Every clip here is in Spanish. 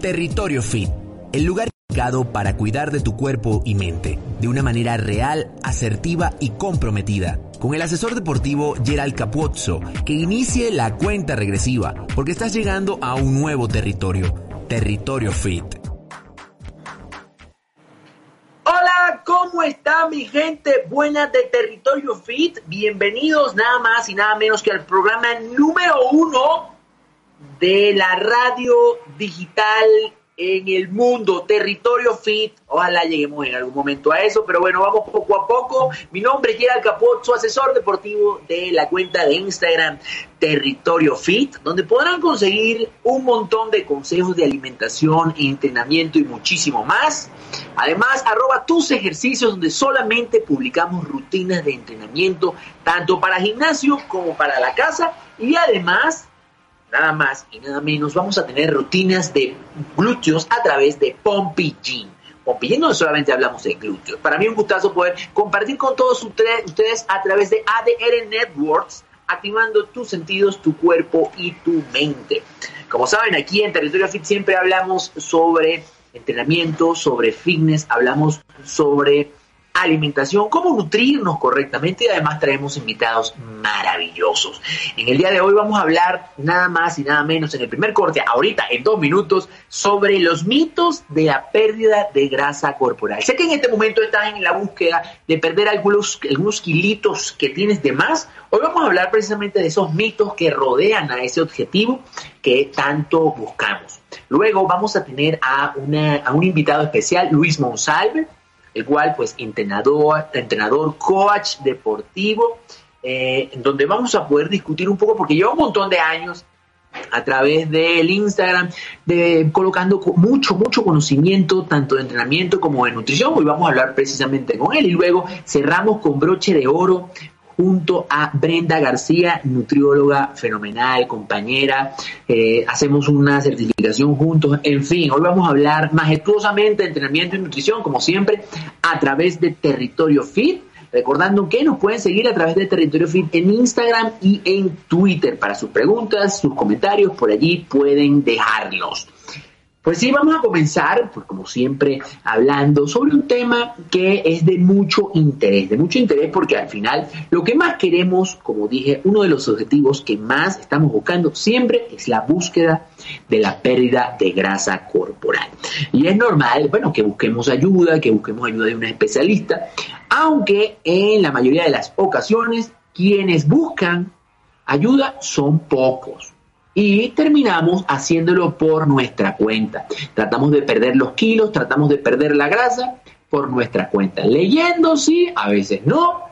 Territorio Fit, el lugar indicado para cuidar de tu cuerpo y mente de una manera real, asertiva y comprometida. Con el asesor deportivo Gerald Capuzzo, que inicie la cuenta regresiva, porque estás llegando a un nuevo territorio, Territorio Fit. Hola, ¿cómo está mi gente buena de Territorio Fit? Bienvenidos nada más y nada menos que al programa número uno de la radio digital en el mundo, Territorio Fit. Ojalá lleguemos en algún momento a eso, pero bueno, vamos poco a poco. Mi nombre es Gerald Capot, su asesor deportivo de la cuenta de Instagram Territorio Fit, donde podrán conseguir un montón de consejos de alimentación, entrenamiento y muchísimo más. Además, arroba tus ejercicios, donde solamente publicamos rutinas de entrenamiento, tanto para gimnasio como para la casa. Y además, nada más y nada menos, vamos a tener rutinas de glúteos a través de Pompey Gym. Pompey Gym no solamente hablamos de glúteos. Para mí un gustazo poder compartir con todos ustedes a través de ADR Networks, activando tus sentidos, tu cuerpo y tu mente. Como saben, aquí en Territorio Fit siempre hablamos sobre entrenamiento, sobre fitness, hablamos sobre alimentación, cómo nutrirnos correctamente y además traemos invitados maravillosos. En el día de hoy vamos a hablar nada más y nada menos en el primer corte, ahorita en dos minutos, sobre los mitos de la pérdida de grasa corporal. Sé que en este momento estás en la búsqueda de perder algunos, algunos kilitos que tienes de más. Hoy vamos a hablar precisamente de esos mitos que rodean a ese objetivo que tanto buscamos. Luego vamos a tener a, un invitado especial, Luis Monsalve, el cual pues entrenador, entrenador, coach deportivo, eh, donde vamos a poder discutir un poco, porque lleva un montón de años a través del Instagram, de, colocando mucho, mucho conocimiento, tanto de entrenamiento como de nutrición. Hoy vamos a hablar precisamente con él y luego cerramos con broche de oro junto a Brenda García, nutrióloga fenomenal, compañera. Eh, hacemos una certificación juntos. En fin, hoy vamos a hablar majestuosamente de entrenamiento y nutrición, como siempre, a través de Territorio Fit. Recordando que nos pueden seguir a través de Territorio Fit en Instagram y en Twitter. Para sus preguntas, sus comentarios, por allí pueden dejarlos. Pues sí, vamos a comenzar, pues como siempre, hablando sobre un tema que es de mucho interés, de mucho interés porque al final lo que más queremos, como dije, uno de los objetivos que más estamos buscando siempre es la búsqueda de la pérdida de grasa corporal. Y es normal, bueno, que busquemos ayuda, que busquemos ayuda de un especialista, aunque en la mayoría de las ocasiones quienes buscan ayuda son pocos y terminamos haciéndolo por nuestra cuenta. Tratamos de perder los kilos, tratamos de perder la grasa por nuestra cuenta. Leyendo, sí, a veces no.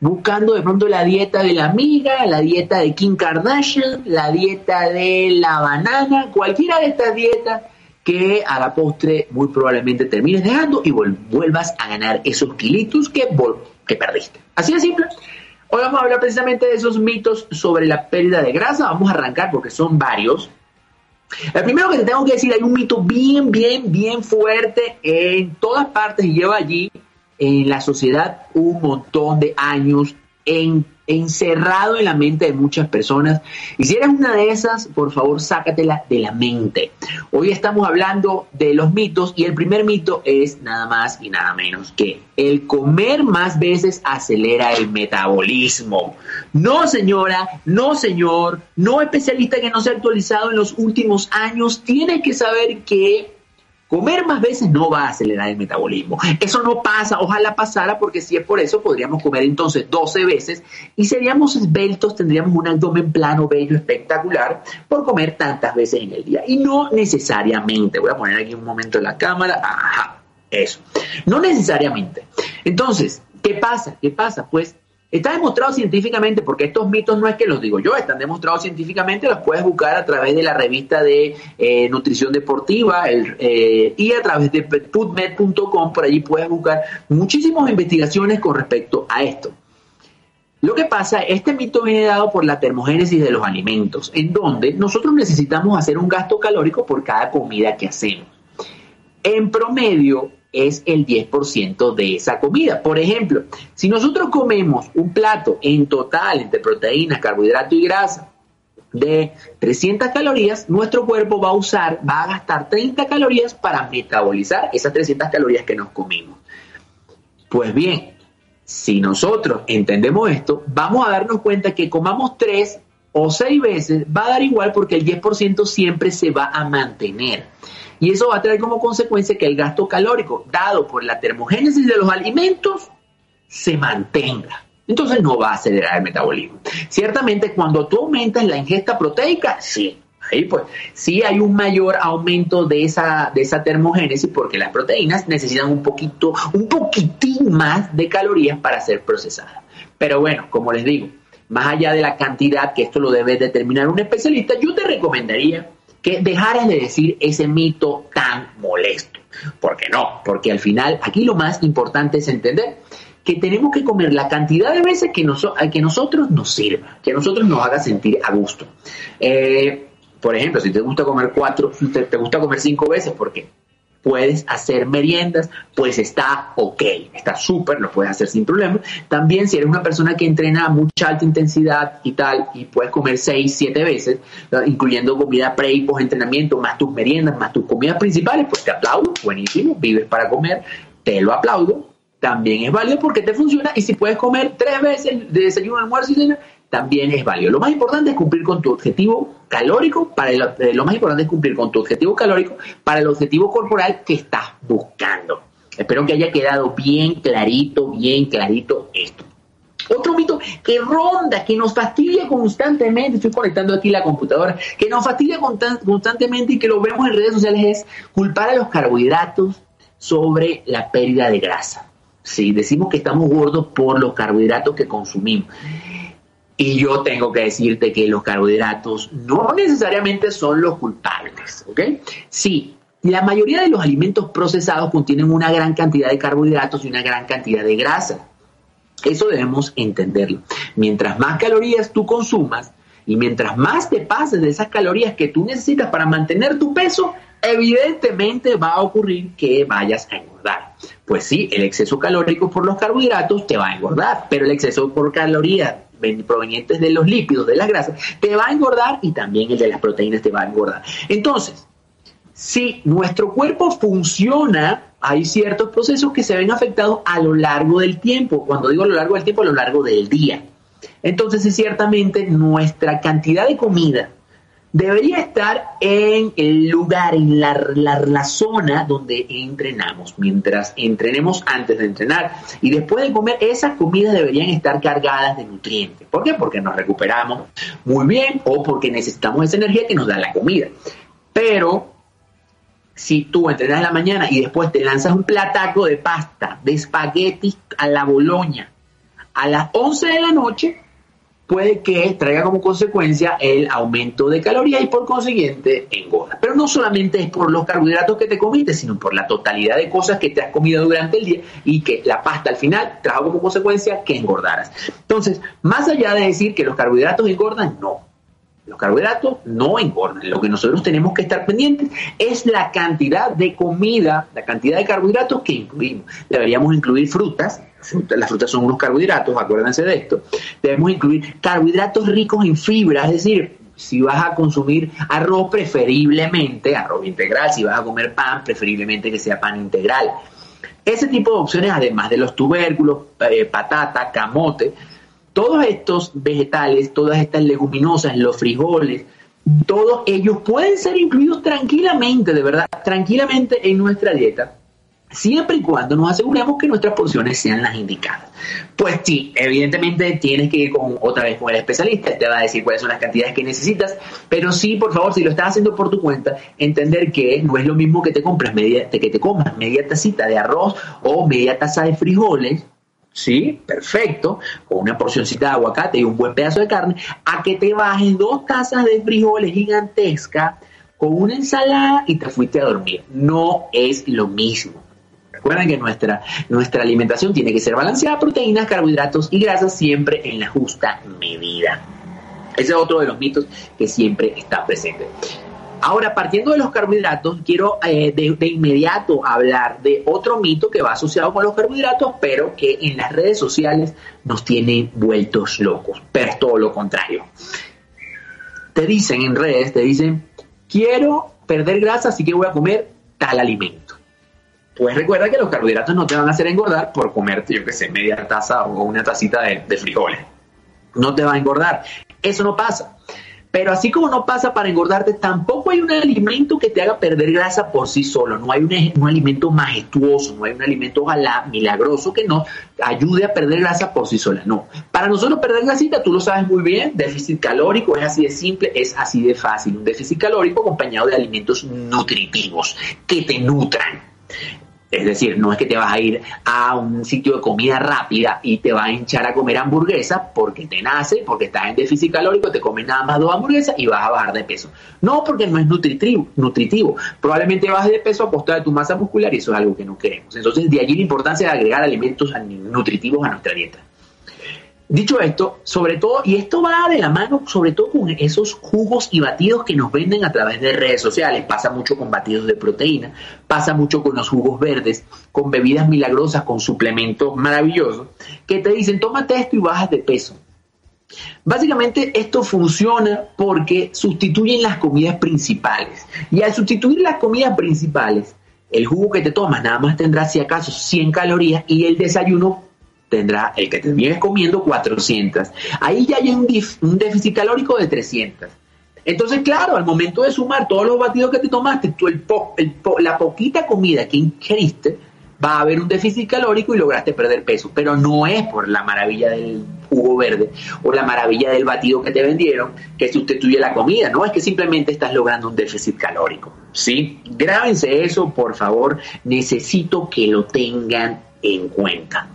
Buscando de pronto la dieta de la amiga, la dieta de Kim Kardashian, la dieta de la banana, cualquiera de estas dietas que a la postre muy probablemente termines dejando y vuelvas a ganar esos kilitos que, que perdiste. Así de simple. Hoy vamos a hablar precisamente de esos mitos sobre la pérdida de grasa. Vamos a arrancar porque son varios. El primero que te tengo que decir, hay un mito bien, bien, bien fuerte en todas partes y lleva allí en la sociedad un montón de años en encerrado en la mente de muchas personas. Y si eres una de esas, por favor, sácatela de la mente. Hoy estamos hablando de los mitos y el primer mito es nada más y nada menos que el comer más veces acelera el metabolismo. No, señora, no, señor, no especialista que no se ha actualizado en los últimos años, tiene que saber que Comer más veces no va a acelerar el metabolismo. Eso no pasa, ojalá pasara, porque si es por eso podríamos comer entonces 12 veces y seríamos esbeltos, tendríamos un abdomen plano, bello, espectacular por comer tantas veces en el día. Y no necesariamente, voy a poner aquí un momento la cámara, ajá, eso. No necesariamente. Entonces, ¿qué pasa? ¿Qué pasa? Pues Está demostrado científicamente, porque estos mitos no es que los digo yo, están demostrados científicamente, los puedes buscar a través de la revista de eh, nutrición deportiva eh, y a través de putmed.com, por allí puedes buscar muchísimas investigaciones con respecto a esto. Lo que pasa, este mito viene dado por la termogénesis de los alimentos, en donde nosotros necesitamos hacer un gasto calórico por cada comida que hacemos. En promedio es el 10% de esa comida. Por ejemplo, si nosotros comemos un plato en total entre proteínas, carbohidrato y grasa de 300 calorías, nuestro cuerpo va a usar, va a gastar 30 calorías para metabolizar esas 300 calorías que nos comimos. Pues bien, si nosotros entendemos esto, vamos a darnos cuenta que comamos tres o seis veces va a dar igual porque el 10% siempre se va a mantener. Y eso va a traer como consecuencia que el gasto calórico dado por la termogénesis de los alimentos se mantenga. Entonces no va a acelerar el metabolismo. Ciertamente cuando tú aumentas la ingesta proteica, sí, Ahí pues sí hay un mayor aumento de esa, de esa termogénesis porque las proteínas necesitan un poquito, un poquitín más de calorías para ser procesadas. Pero bueno, como les digo, más allá de la cantidad que esto lo debe determinar un especialista, yo te recomendaría que dejaras de decir ese mito tan molesto. ¿Por qué no? Porque al final aquí lo más importante es entender que tenemos que comer la cantidad de veces que, nos, que nosotros nos sirva, que nosotros nos haga sentir a gusto. Eh, por ejemplo, si te gusta comer cuatro, te, te gusta comer cinco veces, porque puedes hacer meriendas, pues está ok, está súper, lo puedes hacer sin problema. También si eres una persona que entrena a mucha alta intensidad y tal, y puedes comer seis, siete veces, incluyendo comida pre y post entrenamiento, más tus meriendas, más tus comidas principales, pues te aplaudo, buenísimo, vives para comer, te lo aplaudo. También es válido porque te funciona y si puedes comer tres veces de desayuno, almuerzo y cena, también es válido. Lo más importante es cumplir con tu objetivo calórico, para eh, lo más importante es cumplir con tu objetivo calórico para el objetivo corporal que estás buscando. Espero que haya quedado bien clarito, bien clarito esto. Otro mito que ronda, que nos fastidia constantemente, estoy conectando aquí la computadora, que nos fastidia constantemente y que lo vemos en redes sociales es culpar a los carbohidratos sobre la pérdida de grasa. Sí, decimos que estamos gordos por los carbohidratos que consumimos. Y yo tengo que decirte que los carbohidratos no necesariamente son los culpables, ¿ok? Sí, la mayoría de los alimentos procesados contienen una gran cantidad de carbohidratos y una gran cantidad de grasa. Eso debemos entenderlo. Mientras más calorías tú consumas y mientras más te pases de esas calorías que tú necesitas para mantener tu peso, evidentemente va a ocurrir que vayas a engordar. Pues sí, el exceso calórico por los carbohidratos te va a engordar, pero el exceso por calorías provenientes de los lípidos, de las grasas, te va a engordar y también el de las proteínas te va a engordar. Entonces, si nuestro cuerpo funciona, hay ciertos procesos que se ven afectados a lo largo del tiempo. Cuando digo a lo largo del tiempo, a lo largo del día. Entonces, ciertamente nuestra cantidad de comida debería estar en el lugar, en la, la, zona donde entrenamos. Mientras entrenemos antes de entrenar y después de comer, esas comidas deberían estar cargadas de nutrientes. ¿Por qué? Porque nos recuperamos muy bien o porque necesitamos esa energía que nos da la comida. Pero si tú entrenas en la mañana y después te lanzas un plataco de pasta, de espagueti a la boloña, a las 11 de la noche, puede que traiga como consecuencia el aumento de calorías y por consiguiente engorda. Pero no solamente es por los carbohidratos que te comiste, sino por la totalidad de cosas que te has comido durante el día y que la pasta al final trajo como consecuencia que engordaras. Entonces, más allá de decir que los carbohidratos engordan, no. Los carbohidratos no engordan. Lo que nosotros tenemos que estar pendientes es la cantidad de comida, la cantidad de carbohidratos que incluimos. Deberíamos incluir frutas, las frutas son unos carbohidratos, acuérdense de esto. Debemos incluir carbohidratos ricos en fibra, es decir, si vas a consumir arroz, preferiblemente arroz integral, si vas a comer pan, preferiblemente que sea pan integral. Ese tipo de opciones, además de los tubérculos, eh, patata, camote, todos estos vegetales, todas estas leguminosas, los frijoles, todos ellos pueden ser incluidos tranquilamente, de verdad, tranquilamente en nuestra dieta siempre y cuando nos aseguremos que nuestras porciones sean las indicadas. Pues sí, evidentemente tienes que ir con otra vez con el especialista, te va a decir cuáles son las cantidades que necesitas, pero sí, por favor, si lo estás haciendo por tu cuenta, entender que no es lo mismo que te compras media, que te comas media tacita de arroz o media taza de frijoles ¿sí? Perfecto, con una porcioncita de aguacate y un buen pedazo de carne, a que te bajes dos tazas de frijoles gigantescas con una ensalada y te fuiste a dormir. No es lo mismo. Recuerden que nuestra, nuestra alimentación tiene que ser balanceada, proteínas, carbohidratos y grasas siempre en la justa medida. Ese es otro de los mitos que siempre está presente. Ahora, partiendo de los carbohidratos, quiero eh, de, inmediato hablar de otro mito que va asociado con los carbohidratos, pero que en las redes sociales nos tiene vueltos locos, pero todo lo contrario. Te dicen en redes, te dicen, quiero perder grasa, así que voy a comer tal alimento. Pues recuerda que los carbohidratos no te van a hacer engordar por comerte, yo que sé, media taza o una tacita de, de frijoles. No te va a engordar. Eso no pasa. Pero así como no pasa para engordarte, tampoco hay un alimento que te haga perder grasa por sí solo. No hay un, alimento majestuoso, no hay un alimento ojalá milagroso que nos ayude a perder grasa por sí sola. No. Para nosotros perder grasita, tú lo sabes muy bien, déficit calórico es así de simple, es así de fácil. Un déficit calórico acompañado de alimentos nutritivos que te nutran. Es decir, no es que te vas a ir a un sitio de comida rápida y te vas a hinchar a comer hamburguesa porque te nace, porque estás en déficit calórico, te comes nada más dos hamburguesas y vas a bajar de peso. No, porque no es nutritivo. nutritivo. Probablemente bajes de peso a costa de tu masa muscular y eso es algo que no queremos. Entonces, de allí la importancia de agregar alimentos nutritivos a nuestra dieta. Dicho esto, sobre todo, y esto va de la mano sobre todo con esos jugos y batidos que nos venden a través de redes sociales, pasa mucho con batidos de proteína, pasa mucho con los jugos verdes, con bebidas milagrosas, con suplementos maravillosos, que te dicen, tómate esto y bajas de peso. Básicamente esto funciona porque sustituyen las comidas principales. Y al sustituir las comidas principales, el jugo que te tomas nada más tendrá si acaso 100 calorías y el desayuno tendrá el que te vienes comiendo 400. Ahí ya hay un, déficit calórico de 300. Entonces, claro, al momento de sumar todos los batidos que te tomaste, tú el, la poquita comida que ingeriste, va a haber un déficit calórico y lograste perder peso. Pero no es por la maravilla del jugo verde o la maravilla del batido que te vendieron que sustituye la comida. No es que simplemente estás logrando un déficit calórico. ¿Sí? Grábense eso, por favor. Necesito que lo tengan en cuenta.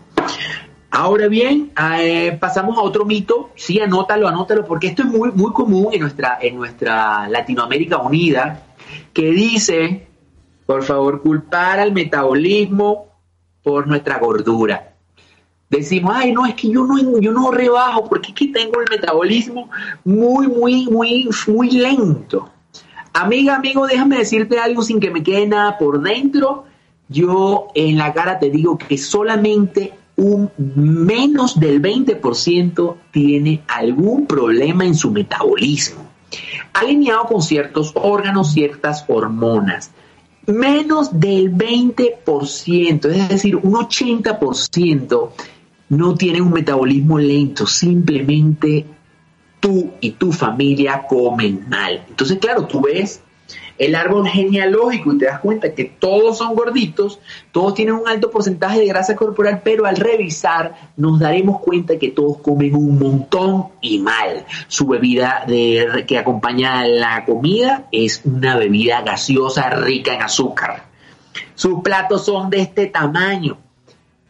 Ahora bien, eh, pasamos a otro mito. Sí, anótalo, anótalo, porque esto es muy, muy común en nuestra, en nuestra Latinoamérica unida, que dice, por favor, culpar al metabolismo por nuestra gordura. Decimos, ay, no, es que yo no, yo no rebajo porque es que tengo el metabolismo muy, muy, muy, muy lento. Amiga, amigo, déjame decirte algo sin que me quede nada por dentro. Yo en la cara te digo que solamente un menos del 20% tiene algún problema en su metabolismo, alineado con ciertos órganos, ciertas hormonas. Menos del 20%, es decir, un 80% no tiene un metabolismo lento, simplemente tú y tu familia comen mal. Entonces, claro, tú ves el árbol genealógico y te das cuenta que todos son gorditos, todos tienen un alto porcentaje de grasa corporal, pero al revisar nos daremos cuenta que todos comen un montón y mal. Su bebida de, que acompaña la comida es una bebida gaseosa rica en azúcar. Sus platos son de este tamaño.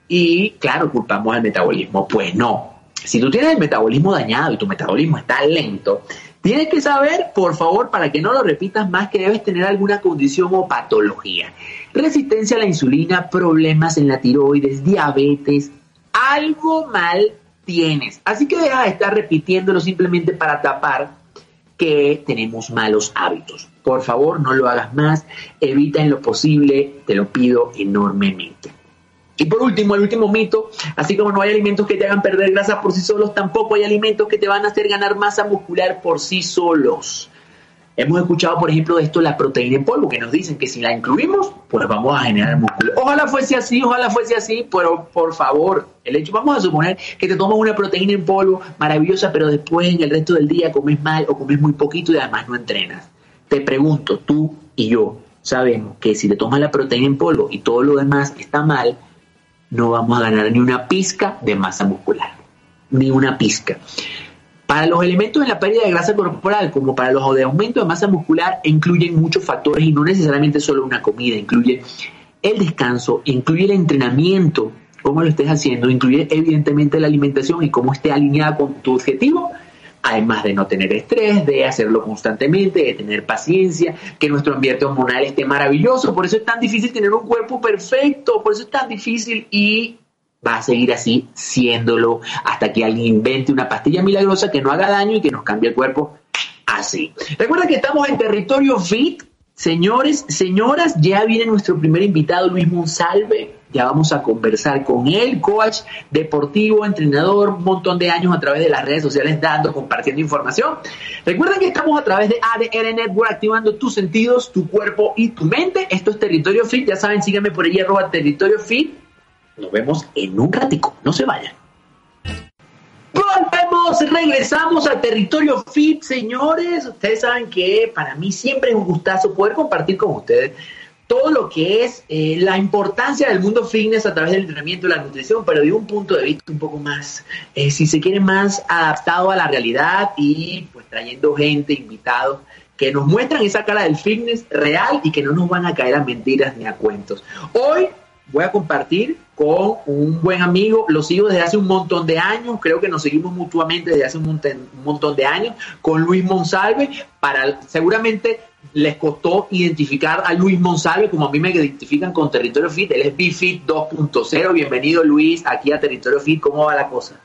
Y claro, culpamos al metabolismo. Pues no. Si tú tienes el metabolismo dañado y tu metabolismo está lento, Tienes que saber, por favor, para que no lo repitas más, que debes tener alguna condición o patología. Resistencia a la insulina, problemas en la tiroides, diabetes, algo mal tienes. Así que deja de estar repitiéndolo simplemente para tapar que tenemos malos hábitos. Por favor, no lo hagas más, evita en lo posible, te lo pido enormemente. Y por último, el último mito, así como no hay alimentos que te hagan perder grasa por sí solos, tampoco hay alimentos que te van a hacer ganar masa muscular por sí solos. Hemos escuchado, por ejemplo, de esto la proteína en polvo, que nos dicen que si la incluimos, pues vamos a generar músculo. Ojalá fuese así, ojalá fuese así, pero por favor, el hecho, vamos a suponer que te tomas una proteína en polvo maravillosa, pero después en el resto del día comes mal o comes muy poquito y además no entrenas. Te pregunto, tú y yo sabemos que si te tomas la proteína en polvo y todo lo demás está mal, no vamos a ganar ni una pizca de masa muscular, ni una pizca. Para los elementos en la pérdida de grasa corporal, como para los de aumento de masa muscular, incluyen muchos factores y no necesariamente solo una comida, incluye el descanso, incluye el entrenamiento, cómo lo estés haciendo, incluye evidentemente la alimentación y cómo esté alineada con tu objetivo, además de no tener estrés, de hacerlo constantemente, de tener paciencia, que nuestro ambiente hormonal esté maravilloso. Por eso es tan difícil tener un cuerpo perfecto, por eso es tan difícil y va a seguir así siéndolo hasta que alguien invente una pastilla milagrosa que no haga daño y que nos cambie el cuerpo así. Recuerda que estamos en territorio fit. Señores, señoras, ya viene nuestro primer invitado, Luis Monsalve. Ya vamos a conversar con él, coach deportivo, entrenador, un montón de años a través de las redes sociales dando, compartiendo información. Recuerden que estamos a través de ADR Network activando tus sentidos, tu cuerpo y tu mente. Esto es Territorio Fit. Ya saben, síganme por ahí, arroba Territorio Fit. Nos vemos en un ratico. No se vayan. Volvemos, regresamos a Territorio Fit, señores. Ustedes saben que para mí siempre es un gustazo poder compartir con ustedes todo lo que es eh, la importancia del mundo fitness a través del entrenamiento y la nutrición, pero de un punto de vista un poco más, eh, si se quiere, más adaptado a la realidad y pues trayendo gente, invitados, que nos muestran esa cara del fitness real y que no nos van a caer a mentiras ni a cuentos. Hoy voy a compartir con un buen amigo, lo sigo desde hace un montón de años, creo que nos seguimos mutuamente desde hace un montón, de años, con Luis Monsalve, para seguramente les costó identificar a Luis Monsalve como a mí me identifican con Territorio Fit, él es BFIT 2.0, bienvenido Luis aquí a Territorio Fit, ¿cómo va la cosa?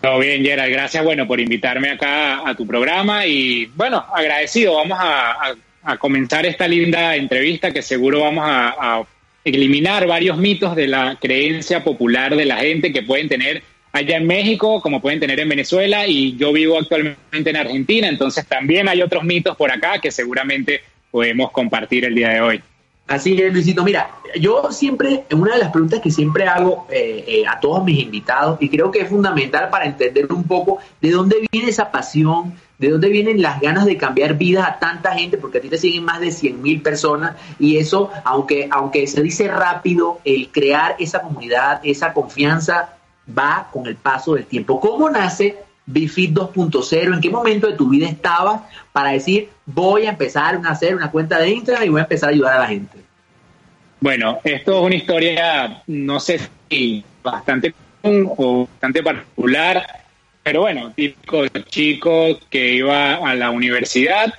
Todo bien, Gerald, gracias bueno por invitarme acá a tu programa y bueno, agradecido, vamos a, comenzar esta linda entrevista que seguro vamos a eliminar varios mitos de la creencia popular de la gente que pueden tener allá en México, como pueden tener en Venezuela, y yo vivo actualmente en Argentina, entonces también hay otros mitos por acá que seguramente podemos compartir el día de hoy. Así es, Luisito. Mira, yo siempre, una de las preguntas que siempre hago eh, eh, a todos mis invitados, y creo que es fundamental para entender un poco de dónde viene esa pasión, de dónde vienen las ganas de cambiar vidas a tanta gente, porque a ti te siguen más de 100 mil personas, y eso, aunque, aunque se dice rápido, el crear esa comunidad, esa confianza, va con el paso del tiempo. ¿Cómo nace Bifit 2.0? ¿En qué momento de tu vida estabas para decir, voy a empezar a hacer una cuenta de Instagram y voy a empezar a ayudar a la gente? Bueno, esto es una historia, no sé si bastante común o bastante particular, pero bueno, típico chico que iba a la universidad,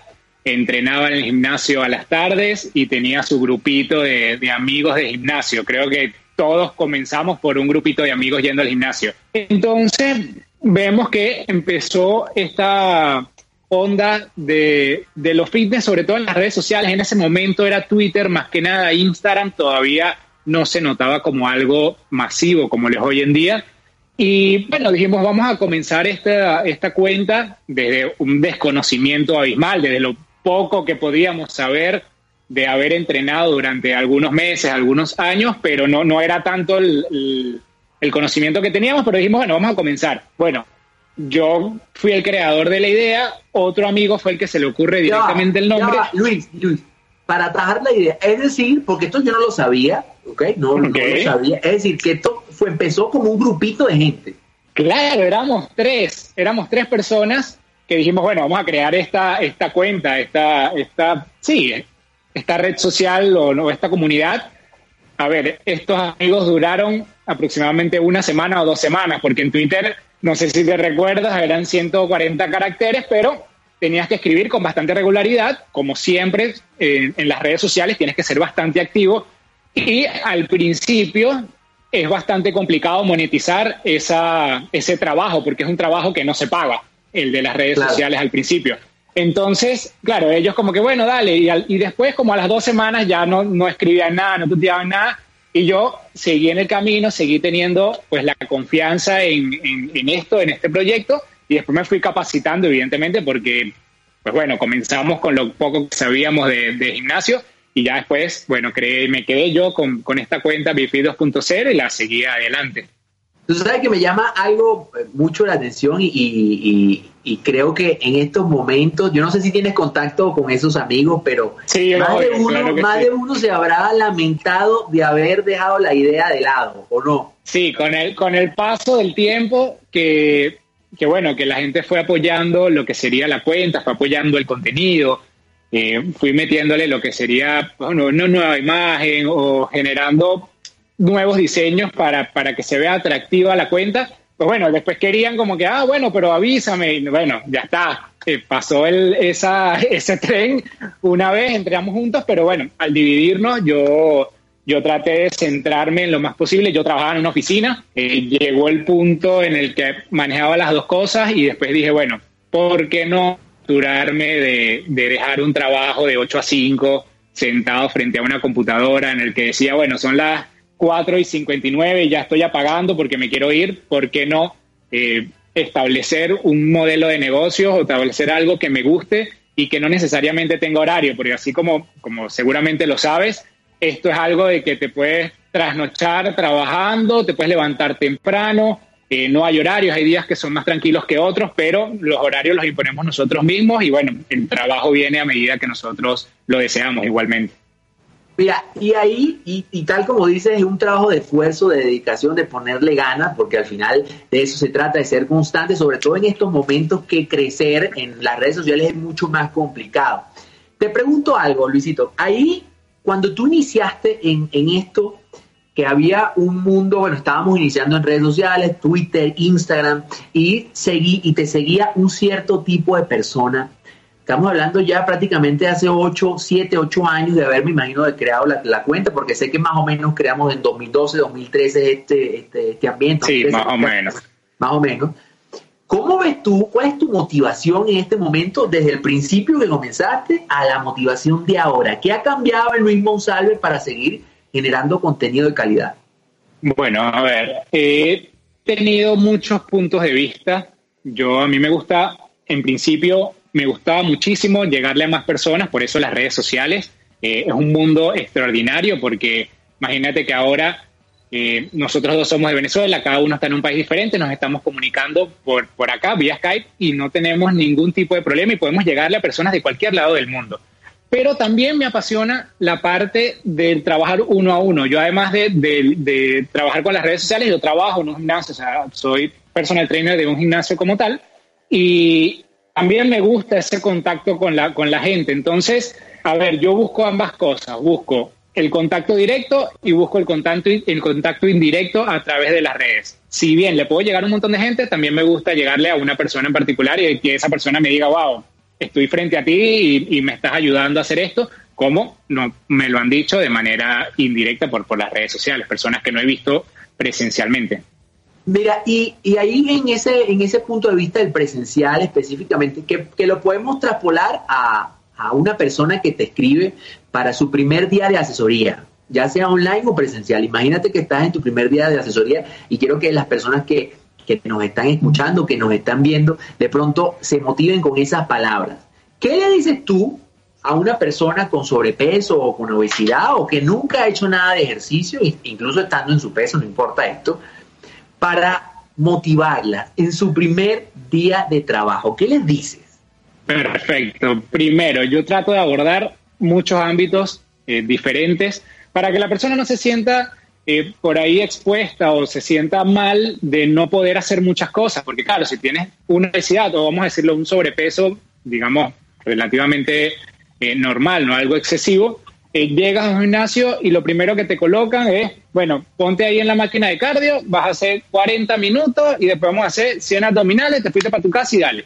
entrenaba en el gimnasio a las tardes y tenía su grupito de, de amigos de gimnasio. Creo que todos comenzamos por un grupito de amigos yendo al gimnasio. Entonces, vemos que empezó esta onda de, los fitness, sobre todo en las redes sociales. En ese momento era Twitter, más que nada Instagram, todavía no se notaba como algo masivo como es hoy en día. Y bueno, dijimos, vamos a comenzar esta, esta cuenta desde un desconocimiento abismal, desde lo poco que podíamos saber de haber entrenado durante algunos meses, algunos años, pero no, no era tanto el, el conocimiento que teníamos, pero dijimos, bueno, vamos a comenzar. Bueno, yo fui el creador de la idea, otro amigo fue el que se le ocurre directamente el nombre. Luis, Luis, para atajar la idea, es decir, porque esto yo no lo sabía, ¿ok? No, no lo sabía, es decir, que esto fue, empezó como un grupito de gente. Claro, éramos tres, éramos tres personas que dijimos, bueno, vamos a crear esta, esta cuenta, esta, esta, sí, esta red social o, o esta comunidad. A ver, estos amigos duraron aproximadamente una semana o dos semanas, porque en Twitter no sé si te recuerdas, eran 140 caracteres, pero tenías que escribir con bastante regularidad, como siempre en las redes sociales tienes que ser bastante activo y al principio es bastante complicado monetizar esa, ese trabajo porque es un trabajo que no se paga, el de las redes sociales al principio. Entonces, claro, ellos como que, bueno, dale, y, y después como a las dos semanas ya no, no escribían nada, no tuteaban nada, y yo seguí en el camino, seguí teniendo pues la confianza en, esto, en este proyecto, y después me fui capacitando, evidentemente, porque, pues bueno, comenzamos con lo poco que sabíamos de, gimnasio, y ya después, bueno, creé, me quedé yo con, esta cuenta Bifi 2.0 y la seguí adelante. Tú sabes que me llama algo eh, mucho la atención y, creo que en estos momentos, yo no sé si tienes contacto con esos amigos, pero más, de, uno, más de uno se habrá lamentado de haber dejado la idea de lado, ¿o no? Sí, con el, con el paso del tiempo que, que bueno, que la gente fue apoyando lo que sería la cuenta, fue apoyando el contenido, eh, fui metiéndole lo que sería bueno, una nueva imagen o generando nuevos diseños para, para que se vea atractiva la cuenta. Pues bueno, después querían como que, ah, bueno, pero avísame. Bueno, ya está. Eh, pasó el, ese tren una vez, entramos juntos, pero bueno, al dividirnos yo, yo traté de centrarme en lo más posible. Yo trabajaba en una oficina, eh, llegó el punto en el que manejaba las dos cosas y después dije, bueno, ¿por qué no durarme de, de dejar un trabajo de 8 a 5 sentado frente a una computadora en el que decía, bueno, son las 4 y 59 y ya estoy apagando porque me quiero ir, ¿por qué no eh, establecer un modelo de negocios o establecer algo que me guste y que no necesariamente tenga horario? Porque así como, como seguramente lo sabes, esto es algo de que te puedes trasnochar trabajando, te puedes levantar temprano, eh, no hay horarios, hay días que son más tranquilos que otros, pero los horarios los imponemos nosotros mismos y bueno, el trabajo viene a medida que nosotros lo deseamos igualmente. Mira, y ahí, y, tal como dices, es un trabajo de esfuerzo, de dedicación, de ponerle ganas, porque al final de eso se trata, de ser constante, sobre todo en estos momentos que crecer en las redes sociales es mucho más complicado. Te pregunto algo, Luisito, ahí, cuando tú iniciaste en, en esto, que había un mundo, bueno, estábamos iniciando en redes sociales, Twitter, Instagram, y, seguí, y te seguía un cierto tipo de persona Estamos hablando ya prácticamente hace 8, 7, 8 años de haber, me imagino, de creado la, cuenta, porque sé que más o menos creamos en 2012, 2013 este, este, este ambiente. Sí, más o menos. Más o menos. ¿Cómo ves tú, cuál es tu motivación en este momento, desde el principio que comenzaste a la motivación de ahora? ¿Qué ha cambiado en Luis Monsalve para seguir generando contenido de calidad? Bueno, a ver, he tenido muchos puntos de vista. Yo, a mí me gusta, en principio, me gustaba muchísimo llegarle a más personas, por eso las redes sociales. Eh, es un mundo extraordinario porque imagínate que ahora eh, nosotros dos somos de Venezuela, cada uno está en un país diferente, nos estamos comunicando por, por acá, vía Skype, y no tenemos ningún tipo de problema y podemos llegarle a personas de cualquier lado del mundo. Pero también me apasiona la parte del trabajar uno a uno. Yo además de, de, de trabajar con las redes sociales, yo trabajo en un gimnasio, o sea, soy personal trainer de un gimnasio como tal, y, también me gusta ese contacto con la, con la gente. Entonces, a ver, yo busco ambas cosas. Busco el contacto directo y busco el contacto, el contacto indirecto a través de las redes. Si bien le puedo llegar a un montón de gente, también me gusta llegarle a una persona en particular y que esa persona me diga, wow, estoy frente a ti y, me estás ayudando a hacer esto, como no, me lo han dicho de manera indirecta por, por las redes sociales, personas que no he visto presencialmente. Mira, y, y, ahí en ese, en ese punto de vista del presencial específicamente, que, que lo podemos traspolar a, a, una persona que te escribe para su primer día de asesoría, ya sea online o presencial. Imagínate que estás en tu primer día de asesoría y quiero que las personas que, que nos están escuchando, que nos están viendo, de pronto se motiven con esas palabras. ¿Qué le dices tú a una persona con sobrepeso o con obesidad o que nunca ha hecho nada de ejercicio, incluso estando en su peso, no importa esto? Para motivarlas en su primer día de trabajo? ¿Qué les dices? Perfecto. Primero, yo trato de abordar muchos ámbitos eh, diferentes para que la persona no se sienta eh, por ahí expuesta o se sienta mal de no poder hacer muchas cosas, porque claro, si tienes una obesidad o vamos a decirlo un sobrepeso, digamos, relativamente eh, normal, no algo excesivo, llegas a un gimnasio y lo primero que te colocan es, bueno, ponte ahí en la máquina de cardio, vas a hacer 40 minutos y después vamos a hacer 100 abdominales, te fuiste para tu casa y dale.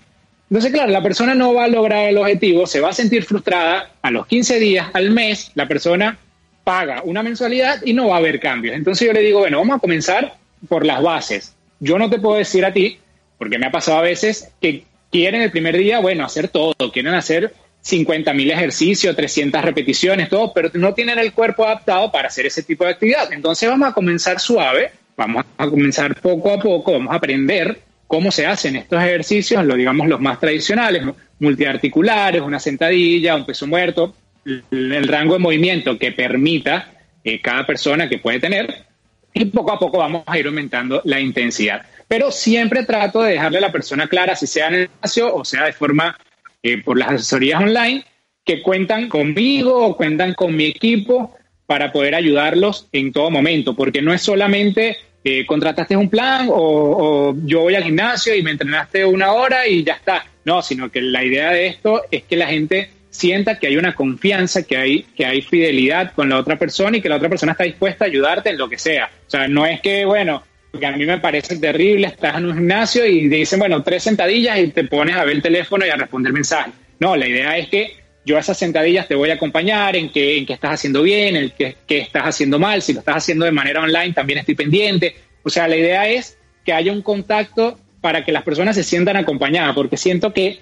Entonces, claro, la persona no va a lograr el objetivo, se va a sentir frustrada, a los 15 días, al mes, la persona paga una mensualidad y no va a haber cambios. Entonces yo le digo, bueno, vamos a comenzar por las bases. Yo no te puedo decir a ti, porque me ha pasado a veces que quieren el primer día, bueno, hacer todo, quieren hacer 50 mil ejercicios, 300 repeticiones, todo, pero no tienen el cuerpo adaptado para hacer ese tipo de actividad. Entonces vamos a comenzar suave, vamos a comenzar poco a poco, vamos a aprender cómo se hacen estos ejercicios, lo digamos los más tradicionales, multiarticulares, una sentadilla, un peso muerto, el, rango de movimiento que permita eh, cada persona que puede tener y poco a poco vamos a ir aumentando la intensidad. Pero siempre trato de dejarle a la persona clara, si sea en el espacio o sea de forma eh, por las asesorías online que cuentan conmigo o cuentan con mi equipo para poder ayudarlos en todo momento, porque no es solamente eh, contrataste un plan o, yo voy al gimnasio y me entrenaste una hora y ya está. No, sino que la idea de esto es que la gente sienta que hay una confianza, que hay, que hay fidelidad con la otra persona y que la otra persona está dispuesta a ayudarte en lo que sea. O sea, no es que, bueno, porque a mí me parece terrible, estás en un gimnasio y te dicen, bueno, tres sentadillas y te pones a ver el teléfono y a responder mensajes. No, la idea es que yo a esas sentadillas te voy a acompañar en qué en estás haciendo bien, en qué, estás haciendo mal, si lo estás haciendo de manera online también estoy pendiente. O sea, la idea es que haya un contacto para que las personas se sientan acompañadas, porque siento que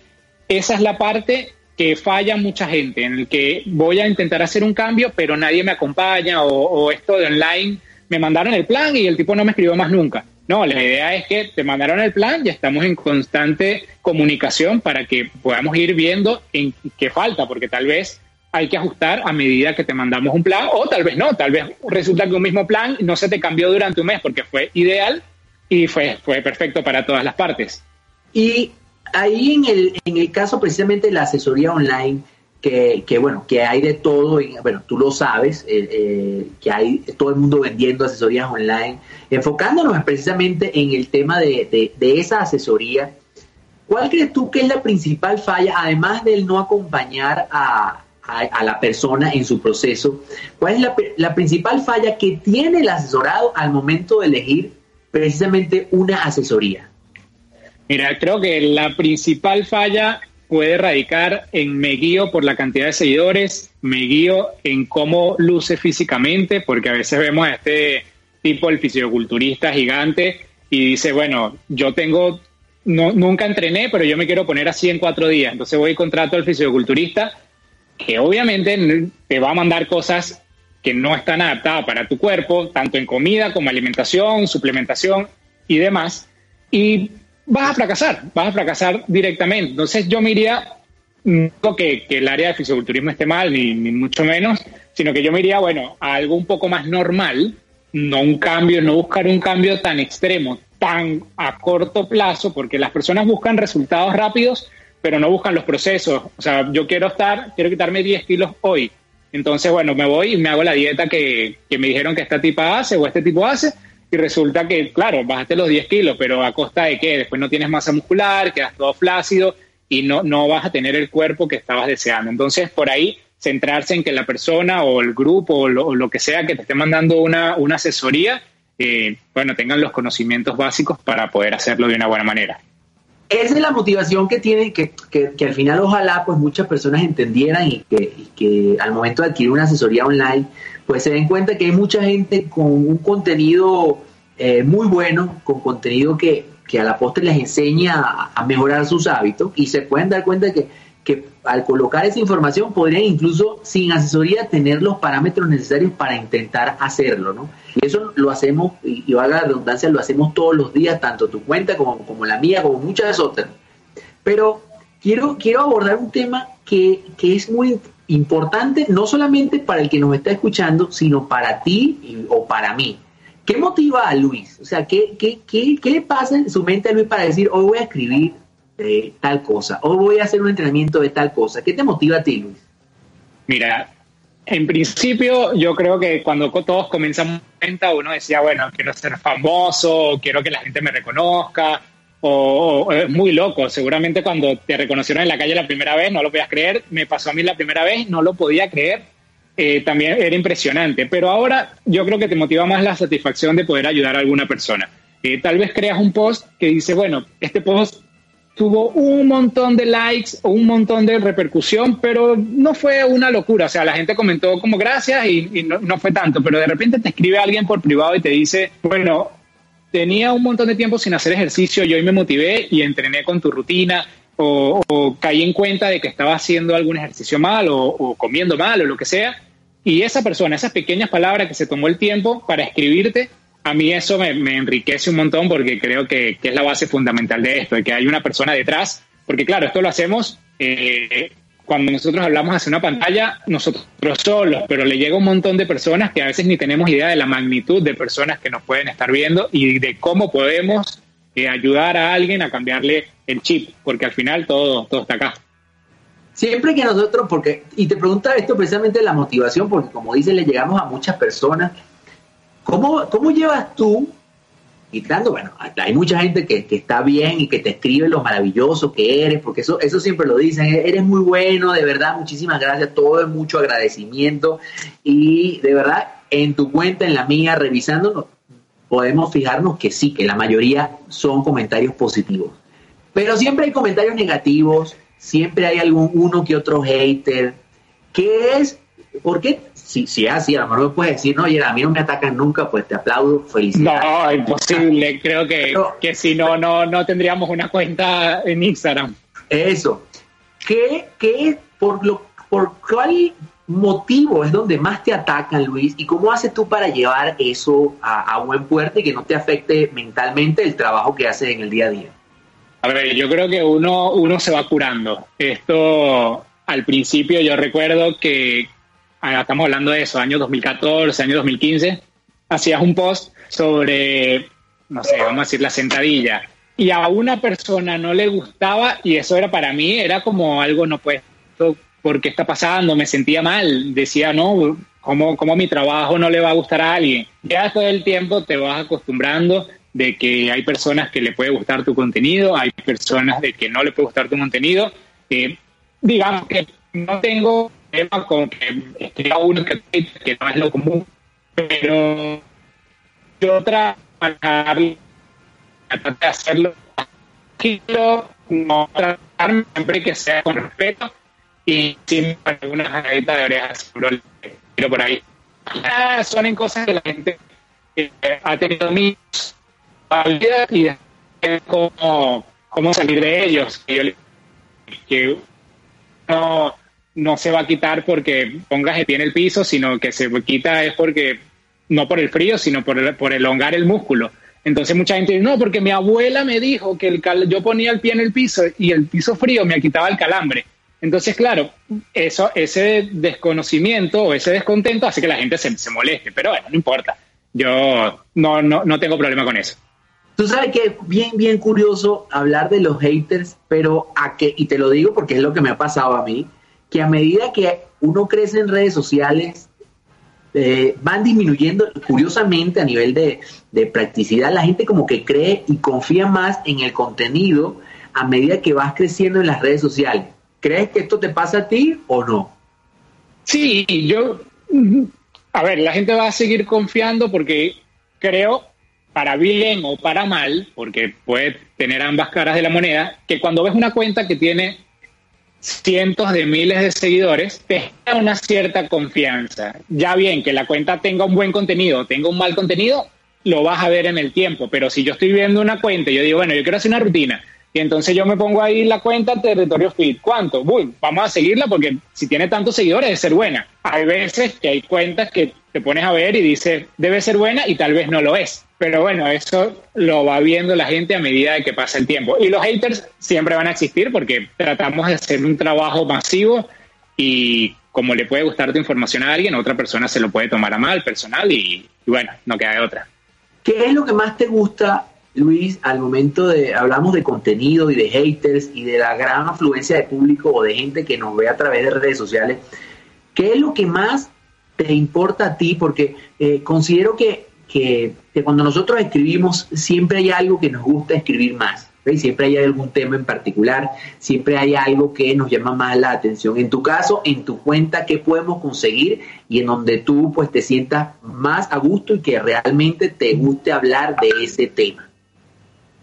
esa es la parte que falla mucha gente, en el que voy a intentar hacer un cambio, pero nadie me acompaña o, o esto de online me mandaron el plan y el tipo no me escribió más nunca. No, la idea es que te mandaron el plan y estamos en constante comunicación para que podamos ir viendo en qué falta, porque tal vez hay que ajustar a medida que te mandamos un plan, o tal vez no, tal vez resulta que un mismo plan no se te cambió durante un mes porque fue ideal y fue, fue perfecto para todas las partes. Y ahí en el, en el caso precisamente de la asesoría online, que, bueno, que hay de todo, bueno, tú lo sabes, eh, eh, que hay todo el mundo vendiendo asesorías online, enfocándonos precisamente en el tema de, esa asesoría, ¿cuál crees tú que es la principal falla, además del no acompañar a, la persona en su proceso? ¿Cuál es la, la principal falla que tiene el asesorado al momento de elegir precisamente una asesoría? Mira, creo que la principal falla puede radicar en me guío por la cantidad de seguidores, me guío en cómo luce físicamente, porque a veces vemos a este tipo, el fisioculturista gigante, y dice, bueno, yo tengo, no, nunca entrené, pero yo me quiero poner así en cuatro días. Entonces voy y contrato al fisioculturista, que obviamente te va a mandar cosas que no están adaptadas para tu cuerpo, tanto en comida como alimentación, suplementación y demás. Y vas a fracasar, vas a fracasar directamente. Entonces yo me iría, no que, que el área de fisiculturismo esté mal, ni, mucho menos, sino que yo me iría, bueno, a algo un poco más normal, no un cambio, no buscar un cambio tan extremo, tan a corto plazo, porque las personas buscan resultados rápidos, pero no buscan los procesos. O sea, yo quiero estar, quiero quitarme 10 kilos hoy. Entonces, bueno, me voy y me hago la dieta que, que me dijeron que esta tipa hace o este tipo hace, y resulta que, claro, bajaste los 10 kilos, pero a costa de que después no tienes masa muscular, quedas todo flácido y no, no vas a tener el cuerpo que estabas deseando. Entonces, por ahí, centrarse en que la persona o el grupo o lo, que sea que te esté mandando una, una asesoría, eh, bueno, tengan los conocimientos básicos para poder hacerlo de una buena manera. Esa es la motivación que tiene, que, que, que al final ojalá pues muchas personas entendieran y que, que al momento de adquirir una asesoría online pues se den cuenta que hay mucha gente con un contenido eh, muy bueno, con contenido que, a la postre les enseña a, mejorar sus hábitos y se pueden dar cuenta que, que al colocar esa información podrían incluso sin asesoría tener los parámetros necesarios para intentar hacerlo, ¿no? Y eso lo hacemos, y, valga la redundancia, lo hacemos todos los días, tanto tu cuenta como, como la mía, como muchas otras. Pero quiero, quiero abordar un tema que, que es muy importante no solamente para el que nos está escuchando, sino para ti o para mí. ¿Qué motiva a Luis? O sea, ¿qué, qué, qué, qué le pasa en su mente a Luis para decir, hoy voy a escribir de tal cosa, hoy voy a hacer un entrenamiento de tal cosa? ¿Qué te motiva a ti, Luis? Mira, en principio yo creo que cuando todos comenzamos cuenta uno decía, bueno, quiero ser famoso, quiero que la gente me reconozca, o, es muy loco. Seguramente cuando te reconocieron en la calle la primera vez no lo podías creer. Me pasó a mí la primera vez, no lo podía creer. Eh, también era impresionante. Pero ahora yo creo que te motiva más la satisfacción de poder ayudar a alguna persona. Eh, tal vez creas un post que dice, bueno, este post tuvo un montón de likes o un montón de repercusión, pero no fue una locura. O sea, la gente comentó como gracias y, no, fue tanto, pero de repente te escribe alguien por privado y te dice, bueno, tenía un montón de tiempo sin hacer ejercicio y hoy me motivé y entrené con tu rutina o, caí en cuenta de que estaba haciendo algún ejercicio mal o, comiendo mal o lo que sea. Y esa persona, esas pequeñas palabras que se tomó el tiempo para escribirte, a mí eso me, enriquece un montón porque creo que, es la base fundamental de esto, de que hay una persona detrás. Porque claro, esto lo hacemos eh, cuando nosotros hablamos hacia una pantalla, nosotros solos, pero le llega un montón de personas que a veces ni tenemos idea de la magnitud de personas que nos pueden estar viendo y de cómo podemos eh, ayudar a alguien a cambiarle el chip, porque al final todo, todo está acá. Siempre que nosotros, porque, y te pregunta esto precisamente la motivación, porque como dice, le llegamos a muchas personas. ¿Cómo, cómo llevas tú quitando, bueno, hay mucha gente que, que, está bien y que te escribe lo maravilloso que eres, porque eso, eso siempre lo dicen, eres muy bueno, de verdad, muchísimas gracias, todo es mucho agradecimiento y de verdad, en tu cuenta, en la mía, revisándonos, podemos fijarnos que sí, que la mayoría son comentarios positivos. Pero siempre hay comentarios negativos, siempre hay algún uno que otro hater, que es, ¿por qué si, si es así, a lo mejor me puedes decir, no, oye, a mí no me atacan nunca, pues te aplaudo, felicidades. No, imposible, creo que, que si no, no, no tendríamos una cuenta en Instagram. Eso. ¿Qué, qué por, lo, por cuál motivo es donde más te atacan, Luis? ¿Y cómo haces tú para llevar eso a, a buen puerto y que no te afecte mentalmente el trabajo que haces en el día a día? A ver, yo creo que uno, uno se va curando. Esto, al principio yo recuerdo que estamos hablando de eso, año 2014, año 2015, hacías un post sobre, no sé, vamos a decir la sentadilla, y a una persona no le gustaba y eso era para mí, era como algo no pues, ¿por qué está pasando? Me sentía mal, decía, no, ¿cómo, ¿cómo mi trabajo no le va a gustar a alguien? Ya todo el tiempo te vas acostumbrando de que hay personas que le puede gustar tu contenido, hay personas de que no le puede gustar tu contenido. Eh, digamos que no tengo tema con que escriba uno que, que no es lo común, pero yo trato de hacerlo tranquilo, no tratarme siempre que sea con respeto y sin algunas jaladitas de orejas pero por ahí. son en cosas que la gente eh, ha tenido mi vida y cómo, cómo salir de ellos. Que, que no, se va a quitar porque pongas el pie en el piso, sino que se quita es porque, no por el frío, sino por, el, por el músculo. Entonces mucha gente dice, no, porque mi abuela me dijo que el yo ponía el pie en el piso y el piso frío me quitaba el calambre. Entonces, claro, eso, ese desconocimiento o ese descontento hace que la gente se, se moleste, pero bueno, no importa. Yo no, no, no tengo problema con eso. Tú sabes que es bien, bien curioso hablar de los haters, pero a que, y te lo digo porque es lo que me ha pasado a mí, que a medida que uno crece en redes sociales, eh, van disminuyendo, curiosamente, a nivel de, practicidad, la gente como que cree y confía más en el contenido a medida que vas creciendo en las redes sociales. ¿Crees que esto te pasa a ti o no? Sí, yo, a ver, la gente va a seguir confiando porque creo, para bien o para mal, porque puede tener ambas caras de la moneda, que cuando ves una cuenta que tiene cientos de miles de seguidores, te da una cierta confianza. Ya bien, que la cuenta tenga un buen contenido, tenga un mal contenido, lo vas a ver en el tiempo. Pero si yo estoy viendo una cuenta y yo digo, bueno, yo quiero hacer una rutina, y entonces yo me pongo ahí la cuenta Territorio Fit. ¿Cuánto? Uy, vamos a seguirla porque si tiene tantos seguidores debe ser buena. Hay veces que hay cuentas que te pones a ver y dices, debe ser buena y tal vez no lo es. Pero bueno, eso lo va viendo la gente a medida de que pasa el tiempo. Y los haters siempre van a existir porque tratamos de hacer un trabajo masivo y como le puede gustar tu información a alguien, otra persona se lo puede tomar a mal, personal, y, bueno, no queda de otra. ¿Qué es lo que más te gusta, Luis, al momento de, hablamos de contenido y de haters y de la gran afluencia de público o de gente que nos ve a través de redes sociales? ¿Qué es lo que más te importa a ti? Porque eh, considero que que, cuando nosotros escribimos siempre hay algo que nos gusta escribir más. Siempre hay algún tema en particular, siempre hay algo que nos llama más la atención. En tu caso, en tu cuenta, ¿qué podemos conseguir? Y en donde tú pues te sientas más a gusto y que realmente te guste hablar de ese tema.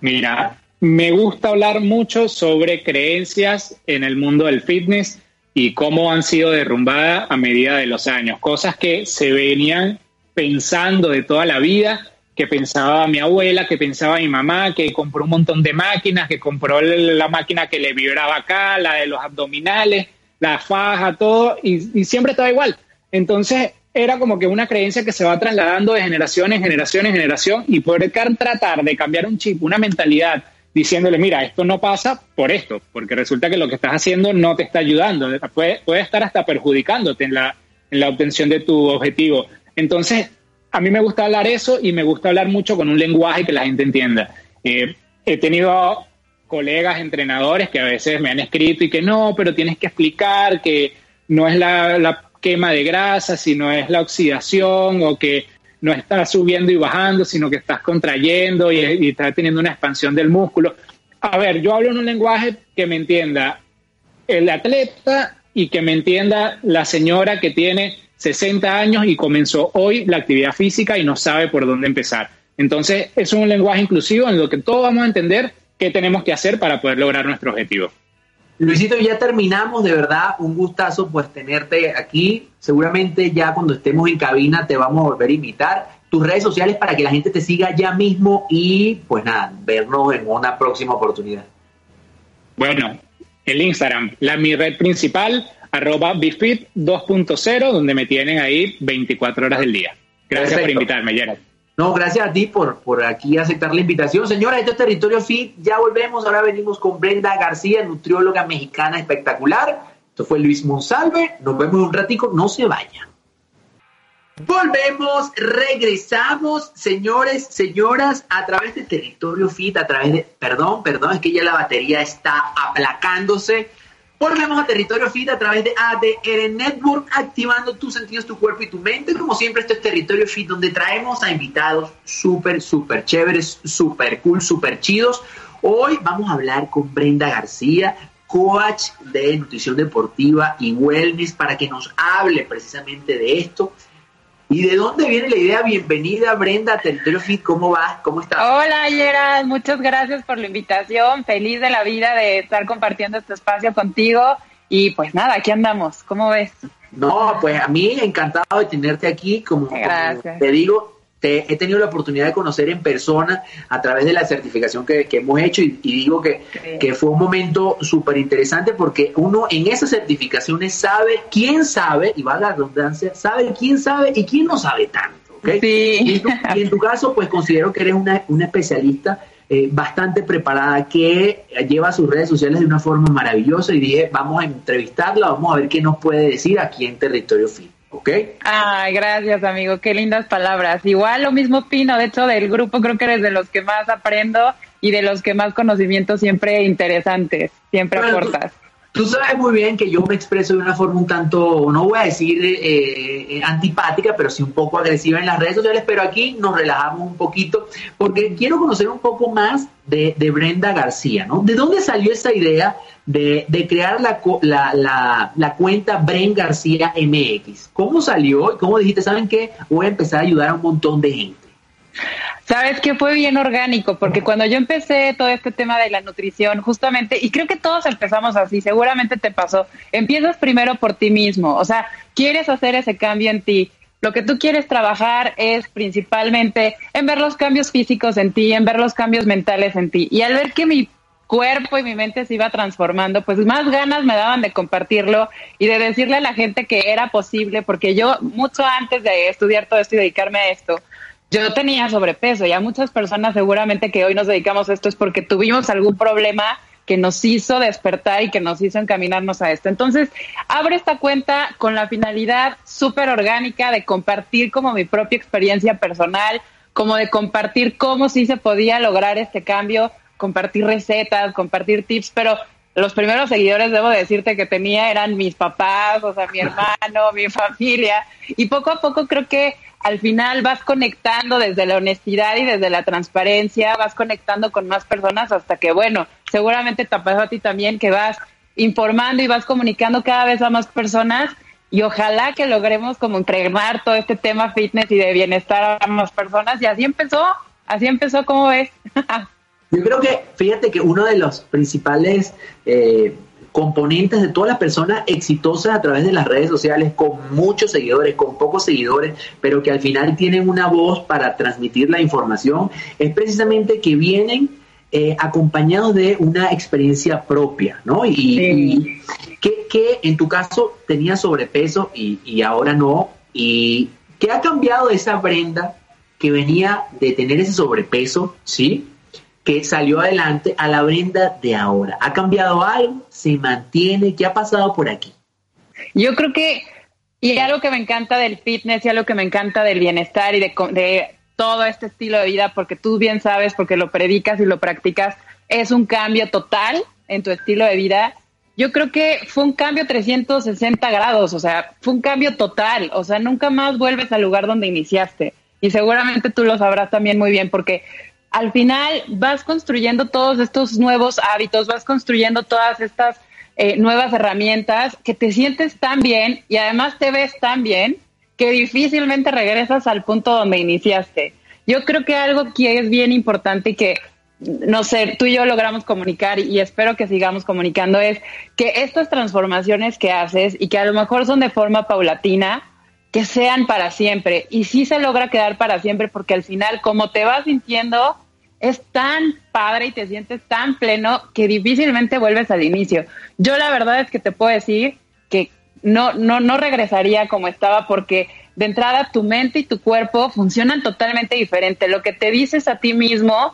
Mira, me gusta hablar mucho sobre creencias en el mundo del fitness y cómo han sido derrumbadas a medida de los años. Cosas que se venían pensando de toda la vida, que pensaba mi abuela, que pensaba mi mamá, que compró un montón de máquinas, que compró la máquina que le vibraba acá, la de los abdominales, la faja, todo, y, siempre estaba igual. Entonces era como que una creencia que se va trasladando de generación en generación en generación y poder tratar de cambiar un chip, una mentalidad, diciéndole, mira, esto no pasa por esto, porque resulta que lo que estás haciendo no te está ayudando, puede, puede estar hasta perjudicándote en la, en la obtención de tu objetivo. Entonces, a mí me gusta hablar eso y me gusta hablar mucho con un lenguaje que la gente entienda. Eh, he tenido colegas entrenadores que a veces me han escrito y que no, pero tienes que explicar que no es la, quema de grasa, sino es la oxidación o que no estás subiendo y bajando, sino que estás contrayendo y, y estás teniendo una expansión del músculo. A ver, yo hablo en un lenguaje que me entienda el atleta y que me entienda la señora que tiene 60 años y comenzó hoy la actividad física y no sabe por dónde empezar. Entonces, es un lenguaje inclusivo en lo que todos vamos a entender qué tenemos que hacer para poder lograr nuestro objetivo. Luisito, ya terminamos, de verdad, un gustazo pues tenerte aquí. Seguramente ya cuando estemos en cabina te vamos a volver a invitar. Tus redes sociales para que la gente te siga ya mismo y pues nada, vernos en una próxima oportunidad. Bueno, el Instagram, la mi red principal, arroba Bifit 2.0, donde me tienen ahí 24 horas del día. Gracias por invitarme, Gerard. No, gracias a ti por, por aquí aceptar la invitación. Señora, esto es Territorio Fit. Ya volvemos. Ahora venimos con Brenda García, nutrióloga mexicana espectacular. Esto fue Luis Monsalve. Nos vemos un ratico. No se vayan. Volvemos, regresamos, señores, señoras, a través de Territorio Fit, a través de... Perdón, perdón, es que ya la batería está aplacándose. Volvemos a Territorio Fit a través de ADR Network, activando tus sentidos, tu cuerpo y tu mente. Como siempre, esto es Territorio Fit, donde traemos a invitados súper, súper chéveres, súper cool, súper chidos. Hoy vamos a hablar con Brenda García, coach de nutrición deportiva y wellness, para que nos hable precisamente de esto ¿Y de dónde viene la idea? Bienvenida Brenda a Territorio Fit, ¿cómo vas? ¿Cómo estás? Hola Gerard, muchas gracias por la invitación, feliz de la vida de estar compartiendo este espacio contigo y pues nada, aquí andamos, ¿cómo ves? No, pues a mí encantado de tenerte aquí, como, como te digo, te he tenido la oportunidad de conocer en persona a través de la certificación que, hemos hecho y, digo que, que, fue un momento súper interesante porque uno en esas certificaciones sabe quién sabe, y va la redundancia, sabe quién sabe y quién no sabe tanto. Y, en tu, caso, pues considero que eres una, una especialista eh, bastante preparada que lleva sus redes sociales de una forma maravillosa y dije, vamos a entrevistarla, vamos a ver qué nos puede decir aquí en Territorio Fit. ¿Ok? Ay, gracias, amigo, qué lindas palabras. Igual lo mismo Pino, de hecho, del grupo creo que eres de los que más aprendo y de los que más conocimientos siempre interesantes, siempre aportas. Tú sabes muy bien que yo me expreso de una forma un tanto, no voy a decir eh, eh, antipática, pero sí un poco agresiva en las redes sociales, pero aquí nos relajamos un poquito porque quiero conocer un poco más de, Brenda García, ¿no? ¿De dónde salió esa idea de, crear la, la, la, cuenta Bren García MX? ¿Cómo salió y cómo dijiste, saben qué? Voy a empezar a ayudar a un montón de gente. Sabes que fue bien orgánico, porque cuando yo empecé todo este tema de la nutrición, justamente, y creo que todos empezamos así, seguramente te pasó, empiezas primero por ti mismo, o sea, quieres hacer ese cambio en ti. Lo que tú quieres trabajar es principalmente en ver los cambios físicos en ti, en ver los cambios mentales en ti. Y al ver que mi cuerpo y mi mente se iba transformando, pues más ganas me daban de compartirlo y de decirle a la gente que era posible, porque yo mucho antes de estudiar todo esto y dedicarme a esto, yo tenía sobrepeso y a muchas personas seguramente que hoy nos dedicamos a esto es porque tuvimos algún problema que nos hizo despertar y que nos hizo encaminarnos a esto. Entonces, abro esta cuenta con la finalidad súper orgánica de compartir como mi propia experiencia personal, como de compartir cómo sí se podía lograr este cambio, compartir recetas, compartir tips, pero los primeros seguidores, debo decirte que tenía, eran mis papás, o sea, mi hermano, mi familia, y poco a poco creo que al final vas conectando desde la honestidad y desde la transparencia, vas conectando con más personas hasta que, bueno, seguramente te pasado a ti también que vas informando y vas comunicando cada vez a más personas y ojalá que logremos como entregar todo este tema fitness y de bienestar a más personas y así empezó, así empezó, ¿cómo ves? Yo creo que, fíjate que uno de los principales eh, componentes de todas las personas exitosas a través de las redes sociales, con muchos seguidores, con pocos seguidores, pero que al final tienen una voz para transmitir la información, es precisamente que vienen eh, acompañados de una experiencia propia, ¿no? Y, que, en tu caso tenía sobrepeso y, y ahora no. ¿Y qué ha cambiado de esa Brenda que venía de tener ese sobrepeso, ¿sí? Que salió adelante a la Brenda de ahora? ¿Ha cambiado algo? ¿Se mantiene? ¿Qué ha pasado por aquí? Yo creo que, y algo que me encanta del fitness y algo que me encanta del bienestar y de, de todo este estilo de vida, porque tú bien sabes, porque lo predicas y lo practicas, es un cambio total en tu estilo de vida. Yo creo que fue un cambio 360 grados, o sea, fue un cambio total, o sea, nunca más vuelves al lugar donde iniciaste. y seguramente tú lo sabrás también muy bien porque al final vas construyendo todos estos nuevos hábitos, vas construyendo todas estas eh, nuevas herramientas que te sientes tan bien y además te ves tan bien que difícilmente regresas al punto donde iniciaste. Yo creo que algo que es bien importante y que, no sé, tú y yo logramos comunicar y espero que sigamos comunicando es que estas transformaciones que haces y que a lo mejor son de forma paulatina, que sean para siempre. Y sí se logra quedar para siempre porque al final, como te vas sintiendo, es tan padre y te sientes tan pleno que difícilmente vuelves al inicio. Yo la verdad es que te puedo decir que no, no, no regresaría como estaba porque de entrada tu mente y tu cuerpo funcionan totalmente diferente. Lo que te dices a ti mismo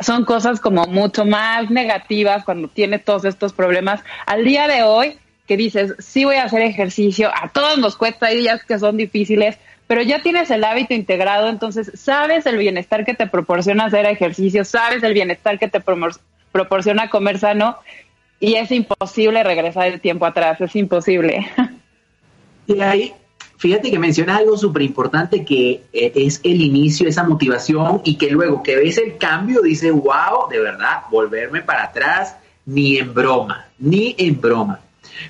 son cosas como mucho más negativas cuando tienes todos estos problemas. Al día de hoy, que dices, sí voy a hacer ejercicio, a todos nos cuesta, hay días que son difíciles, pero ya tienes el hábito integrado, entonces sabes el bienestar que te proporciona hacer ejercicio, sabes el bienestar que te proporciona comer sano y es imposible regresar el tiempo atrás, es imposible. Y ahí, fíjate que mencionas algo súper importante que eh, es el inicio, esa motivación y que luego que ves el cambio dices, wow, de verdad, volverme para atrás, ni en broma, ni en broma.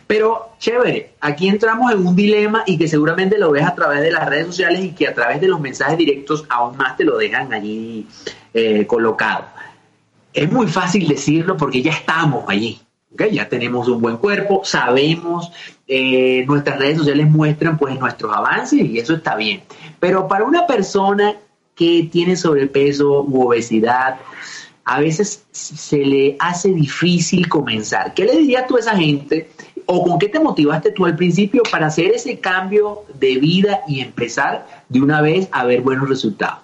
Pero chévere, aquí entramos en un dilema y que seguramente lo ves a través de las redes sociales y que a través de los mensajes directos aún más te lo dejan allí eh, colocado. Es muy fácil decirlo porque ya estamos allí. Ya tenemos un buen cuerpo, sabemos, eh, nuestras redes sociales muestran pues nuestros avances y eso está bien. Pero para una persona que tiene sobrepeso u obesidad, a veces se le hace difícil comenzar. ¿Qué le dirías tú a esa gente o con qué te motivaste tú al principio para hacer ese cambio de vida y empezar de una vez a ver buenos resultados?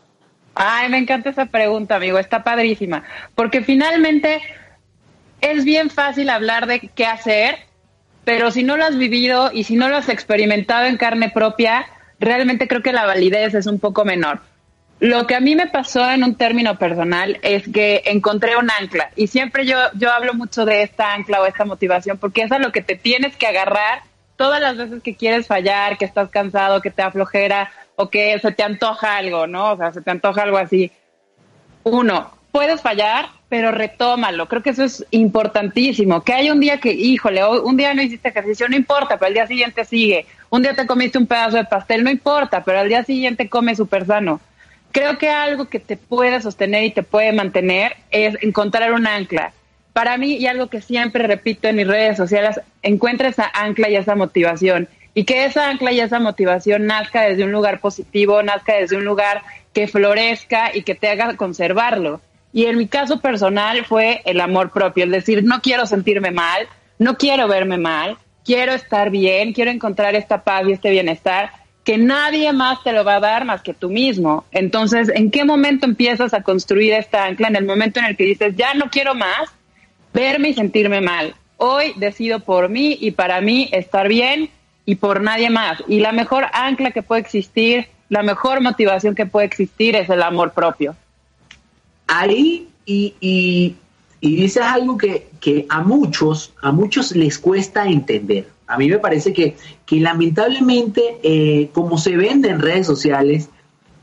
Ay, me encanta esa pregunta, amigo, está padrísima, porque finalmente es bien fácil hablar de qué hacer, pero si no lo has vivido y si no lo has experimentado en carne propia, realmente creo que la validez es un poco menor. Lo que a mí me pasó en un término personal es que encontré un ancla y siempre yo, yo hablo mucho de esta ancla o esta motivación porque es a lo que te tienes que agarrar todas las veces que quieres fallar, que estás cansado, que te aflojera o que se te antoja algo, ¿no? O sea, se te antoja algo así. Uno, puedes fallar, pero retómalo. Creo que eso es importantísimo. Que hay un día que, híjole, un día no hiciste ejercicio, no importa, pero al día siguiente sigue. Un día te comiste un pedazo de pastel, no importa, pero al día siguiente come súper sano creo que algo que te puede sostener y te puede mantener es encontrar un ancla. Para mí, y algo que siempre repito en mis redes sociales, encuentra esa ancla y esa motivación. Y que esa ancla y esa motivación nazca desde un lugar positivo, nazca desde un lugar que florezca y que te haga conservarlo. Y en mi caso personal fue el amor propio, es decir, no quiero sentirme mal, no quiero verme mal, quiero estar bien, quiero encontrar esta paz y este bienestar que nadie más te lo va a dar más que tú mismo. Entonces, ¿en qué momento empiezas a construir esta ancla? En el momento en el que dices, ya no quiero más verme y sentirme mal. Hoy decido por mí y para mí estar bien y por nadie más. Y la mejor ancla que puede existir, la mejor motivación que puede existir es el amor propio. Ahí, y, y, y dices algo que, que a muchos, a muchos les cuesta entender a mí me parece que, que lamentablemente, eh, como se vende en redes sociales,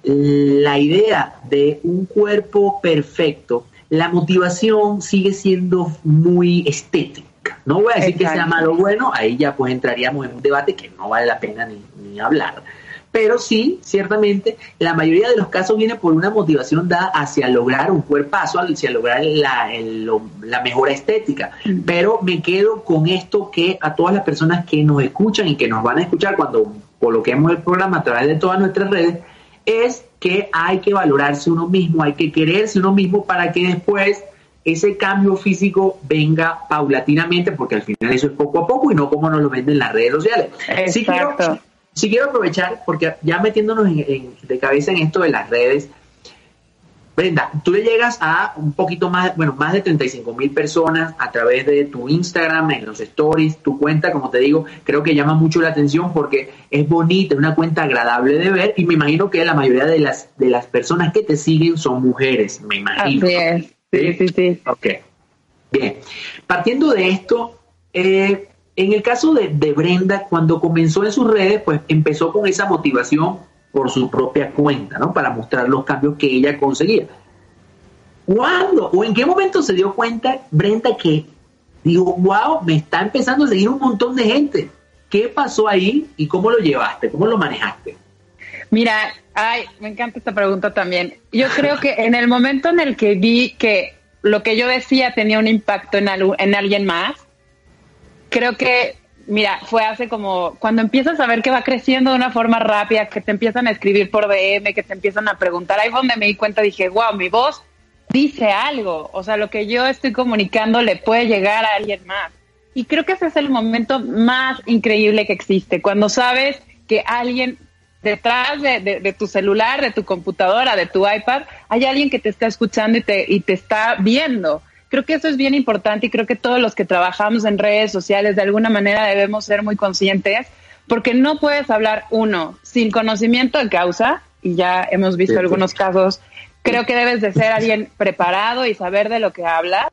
la idea de un cuerpo perfecto, la motivación sigue siendo muy estética. No voy a decir que sea malo o bueno, ahí ya pues entraríamos en un debate que no vale la pena ni, ni hablar pero sí, ciertamente, la mayoría de los casos viene por una motivación dada hacia lograr un cuerpazo, hacia lograr la, la mejora estética. Mm. Pero me quedo con esto que a todas las personas que nos escuchan y que nos van a escuchar cuando coloquemos el programa a través de todas nuestras redes, es que hay que valorarse uno mismo, hay que quererse uno mismo para que después ese cambio físico venga paulatinamente, porque al final eso es poco a poco y no como nos lo venden las redes sociales. Exacto. Si quiero aprovechar, porque ya metiéndonos de cabeza en esto de las redes, Brenda, tú le llegas a un poquito más, bueno, más de 35 mil personas a través de tu Instagram, en los stories, tu cuenta, como te digo, creo que llama mucho la atención porque es bonita, es una cuenta agradable de ver y me imagino que la mayoría de las, de las personas que te siguen son mujeres, me imagino. Así es, sí, sí, sí. Ok, bien. Partiendo de esto, eh, en el caso de, Brenda, cuando comenzó en sus redes, pues empezó con esa motivación por su propia cuenta, ¿no? Para mostrar los cambios que ella conseguía. ¿Cuándo o en qué momento se dio cuenta Brenda que digo, wow, me está empezando a seguir un montón de gente? ¿Qué pasó ahí y cómo lo llevaste? ¿Cómo lo manejaste? Mira, ay, me encanta esta pregunta también. Yo creo que en el momento en el que vi que lo que yo decía tenía un impacto en, en alguien más, creo que, mira, fue hace como cuando empiezas a ver que va creciendo de una forma rápida, que te empiezan a escribir por DM, que te empiezan a preguntar, ahí fue donde me di cuenta, dije, wow, mi voz dice algo, o sea, lo que yo estoy comunicando le puede llegar a alguien más. Y creo que ese es el momento más increíble que existe, cuando sabes que alguien detrás de, tu celular, de tu computadora, de tu iPad, hay alguien que te está escuchando y te, y te está viendo. Creo que eso es bien importante y creo que todos los que trabajamos en redes sociales de alguna manera debemos ser muy conscientes porque no puedes hablar uno sin conocimiento de causa y ya hemos visto algunos casos. Creo que debes de ser alguien preparado y saber de lo que hablas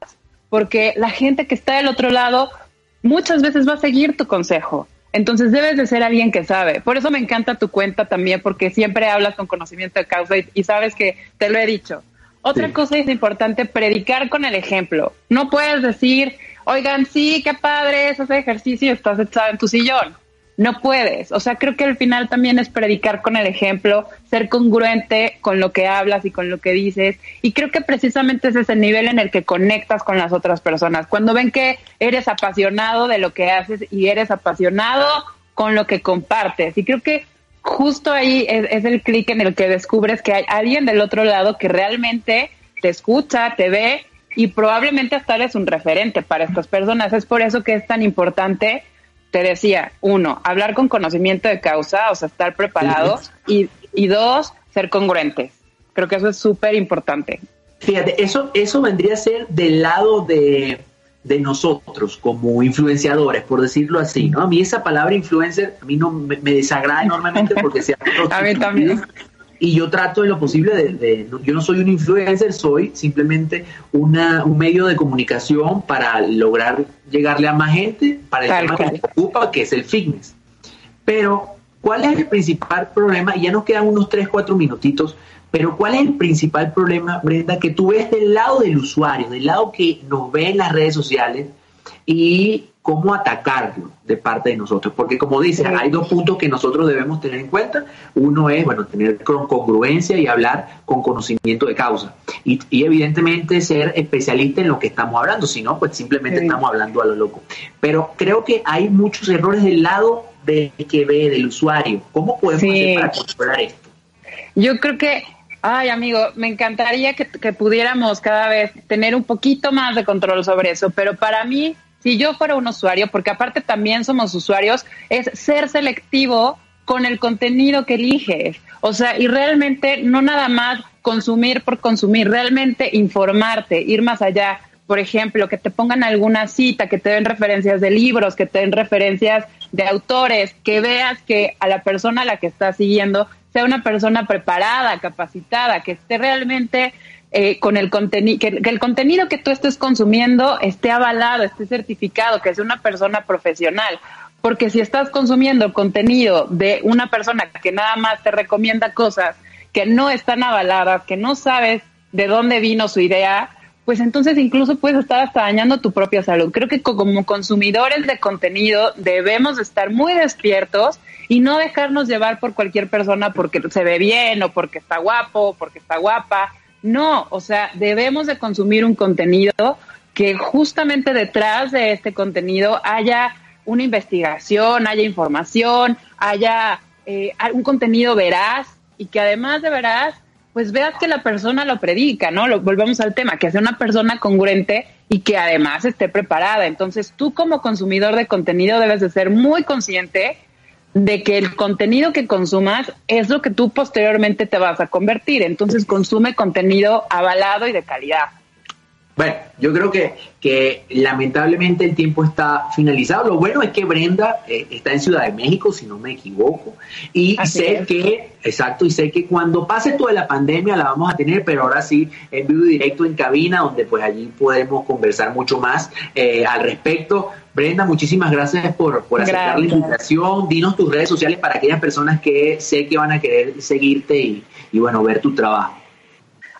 porque la gente que está del otro lado muchas veces va a seguir tu consejo. Entonces debes de ser alguien que sabe. Por eso me encanta tu cuenta también, porque siempre hablas con conocimiento de causa y, sabes que te lo he dicho. Otra cosa es importante, predicar con el ejemplo. No puedes decir, oigan, sí, qué padre es ejercicio y estás echado en tu sillón. No puedes. O sea, creo que al final también es predicar con el ejemplo, ser congruente con lo que hablas y con lo que dices. Y creo que precisamente ese es el nivel en el que conectas con las otras personas. Cuando ven que eres apasionado de lo que haces y eres apasionado con lo que compartes. Y creo que justo ahí es, el clic en el que descubres que hay alguien del otro lado que realmente te escucha, te ve y probablemente hasta eres un referente para estas personas. Es por eso que es tan importante te decía, uno, hablar con conocimiento de causa, o sea, estar preparado, y, y dos, ser congruentes. Creo que eso es súper importante. Fíjate, eso, eso vendría a ser del lado de, de, nosotros como influenciadores, por decirlo así, ¿no? A mí esa palabra influencer, a mí no me, desagrada enormemente porque se A mí también y yo trato en lo posible de, yo no soy un influencer, soy simplemente una, un medio de comunicación para lograr llegarle a más gente para el tema que me ocupa, que es el fitness. Pero, ¿cuál es el principal problema? Y ya nos quedan unos 3, 4 minutitos, pero ¿cuál es el principal problema, Brenda, que tú ves del lado del usuario, del lado que nos ve en las redes sociales y cómo atacarlo de parte de nosotros. Porque como dice, hay dos puntos que nosotros debemos tener en cuenta. Uno es, bueno, tener congruencia y hablar con conocimiento de causa. Y, evidentemente ser especialista en lo que estamos hablando. Si no, pues simplemente estamos hablando a lo loco. Pero creo que hay muchos errores del lado de que ve del usuario. ¿Cómo podemos hacer para controlar esto? Yo creo que Ay, amigo, me encantaría que, pudiéramos cada vez tener un poquito más de control sobre eso, pero para mí si yo fuera un usuario, porque aparte también somos usuarios, es ser selectivo con el contenido que eliges. O sea, y realmente no nada más consumir por consumir, realmente informarte, ir más allá. Por ejemplo, que te pongan alguna cita, que te den referencias de libros, que te den referencias de autores, que veas que a la persona a la que estás siguiendo sea una persona preparada, capacitada, que esté realmente eh, con el contenido, que, el contenido que tú estés consumiendo esté avalado, esté certificado, que sea una persona profesional. Porque si estás consumiendo contenido de una persona que nada más te recomienda cosas que no están avaladas, que no sabes de dónde vino su idea, pues entonces incluso puedes estar hasta dañando tu propia salud. Creo que como consumidores de contenido debemos estar muy despiertos y no dejarnos llevar por cualquier persona porque se ve bien o porque está guapo o porque está guapa no, o sea, debemos de consumir un contenido que justamente detrás de este contenido haya una investigación, haya información, haya eh, un contenido veraz y que además de veraz, pues veas que la persona lo predica, ¿no? Lo, al tema, que sea una persona congruente y que además esté preparada. Entonces tú como consumidor de contenido debes de ser muy consciente de que el contenido que consumas es lo que tú posteriormente te vas a convertir. Entonces consume contenido avalado y de calidad. Bueno, yo creo que, que lamentablemente el tiempo está finalizado. Lo bueno es que Brenda eh, está en Ciudad de México, si no me equivoco, y sé que, exacto, y sé que cuando pase toda la pandemia la vamos a tener, pero ahora sí en vivo y directo en cabina, donde pues allí podemos conversar mucho más eh, al respecto. Brenda, muchísimas gracias por, por aceptar la invitación. Dinos tus redes sociales para aquellas personas que sé que van a querer seguirte y, y bueno, ver tu trabajo.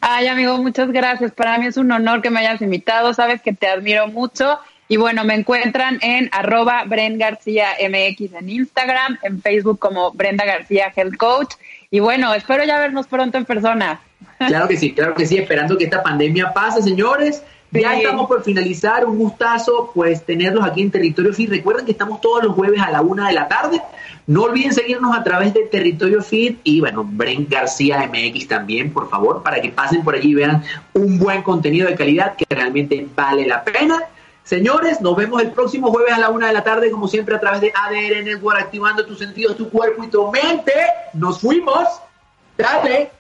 Ay, amigo, muchas gracias. Para mí es un honor que me hayas invitado. Sabes que te admiro mucho. Y bueno, me encuentran en arroba Bren García MX en Instagram, en Facebook como Brenda García Health Coach. Y bueno, espero ya vernos pronto en persona. Claro que sí, claro que sí, esperando que esta pandemia pase, señores. Ya estamos por finalizar, un gustazo pues tenerlos aquí en Territorio Fit. Recuerden que estamos todos los jueves a la una de la tarde. No olviden seguirnos a través de Territorio Fit y bueno, Bren García MX también, por favor, para que pasen por allí y vean un buen contenido de calidad que realmente vale la pena. Señores, nos vemos el próximo jueves a la una de la tarde, como siempre, a través de ADR Network, activando tus sentidos, tu cuerpo y tu mente. Nos fuimos. Dale.